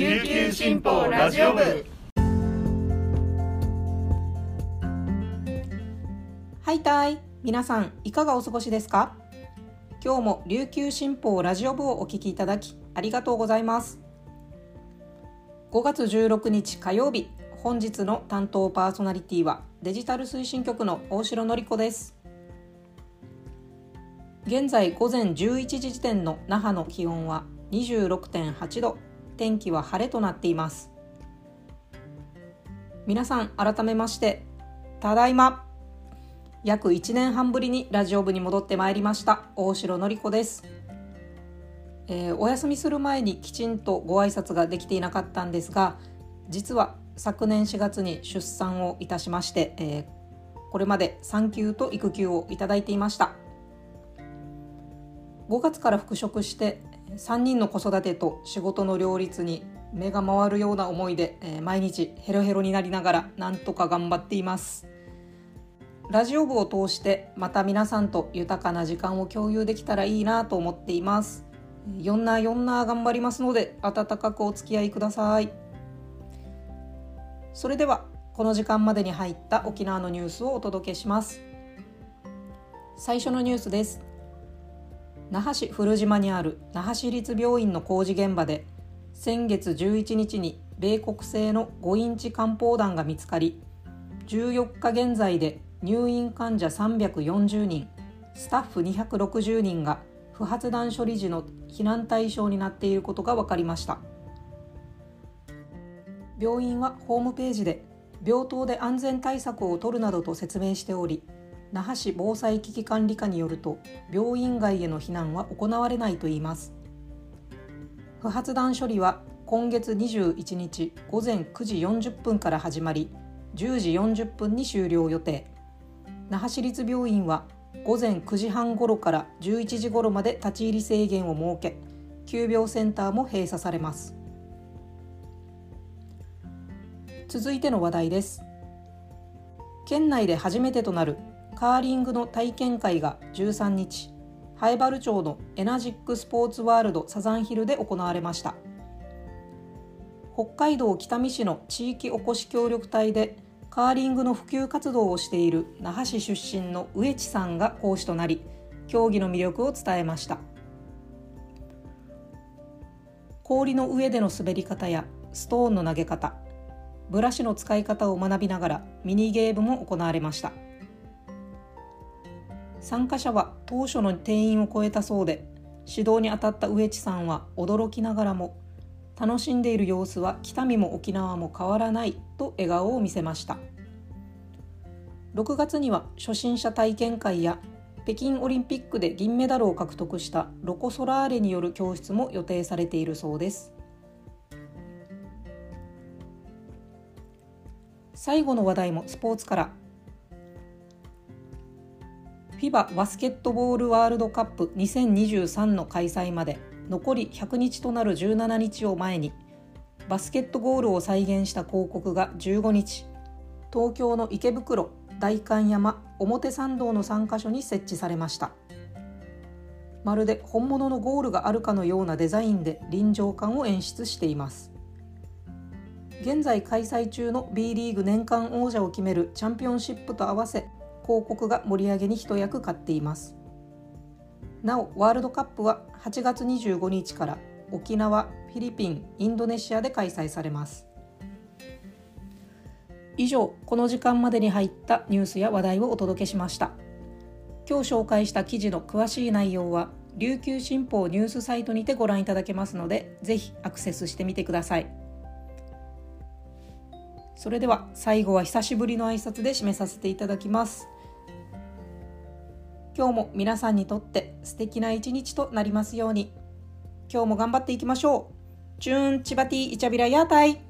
琉球新報ラジオ部。はいたい皆さんいかがお過ごしですか？今日も琉球新報ラジオ部をお聞きいただきありがとうございます。5月16日火曜日本日の担当パーソナリティはデジタル推進局の大城典子です。現在午前11時時点の那覇の気温は26.8度。天気は晴れとなっています。皆さん改めましてただいま約1年半ぶりにラジオ部に戻ってまいりました大城典子です、えー、お休みする前にきちんとご挨拶ができていなかったんですが実は昨年4月に出産をいたしまして、えー、これまで産休と育休をいただいていました。5月から復職して3人の子育てと仕事の両立に目が回るような思いで、えー、毎日ヘロヘロになりながらなんとか頑張っています。ラジオ部を通してまた皆さんと豊かな時間を共有できたらいいなと思っています。4な4な頑張りますので温かくお付き合いください。それではこの時間までに入った沖縄のニュースをお届けします。最初のニュースです。那覇市古島にある那覇市立病院の工事現場で先月11日に米国製の5インチ漢方弾が見つかり14日現在で入院患者340人スタッフ260人が不発弾処理時の避難対象になっていることが分かりました。病院はホームページで病棟で安全対策を取るなどと説明しており那覇市防災危機管理課によると病院外への避難は行われないといいます。不発弾処理は今月21日午前9時40分から始まり10時40分に終了予定。那覇市立病院は午前9時半ごろから11時ごろまで立ち入り制限を設け急病センターも閉鎖されます。続いての話題です。県内で初めてとなるカーリングの体験会が13日灰原町のエナジックスポーツワールドサザンヒルで行われました。北海道北見市の地域おこし協力隊でカーリングの普及活動をしている那覇市出身の植地さんが講師となり競技の魅力を伝えました。氷の上での滑り方やストーンの投げ方ブラシの使い方を学びながらミニゲームも行われました。参加者は当初の定員を超えたそうで指導に当たった植地さんは驚きながらも楽しんでいる様子は北見も沖縄も変わらないと笑顔を見せました。6月には初心者体験会や北京オリンピックで銀メダルを獲得したロコ・ソラーレによる教室も予定されているそうです。最後の話題もスポーツから。FIBA バスケットボールワールドカップ2023の開催まで残り100日となる17日を前にバスケットゴールを再現した広告が15日東京の池袋代官山表参道の3カ所に設置されました。まるで本物のゴールがあるかのようなデザインで臨場感を演出しています。現在開催中の B リーグ年間王者を決めるチャンピオンシップと合わせ広告が盛り上げに一役買っています。なおワールドカップは8月25日から沖縄フィリピンインドネシアで開催されます。以上この時間までに入ったニュースや話題をお届けしました。今日紹介した記事の詳しい内容は琉球新報ニュースサイトにてご覧いただけますのでぜひアクセスしてみてください。それでは最後は久しぶりの挨拶で締めさせていただきます。今日も皆さんにとって素敵な一日となりますように。今日も頑張っていきましょう。チューンチバティイチャビラヤータイ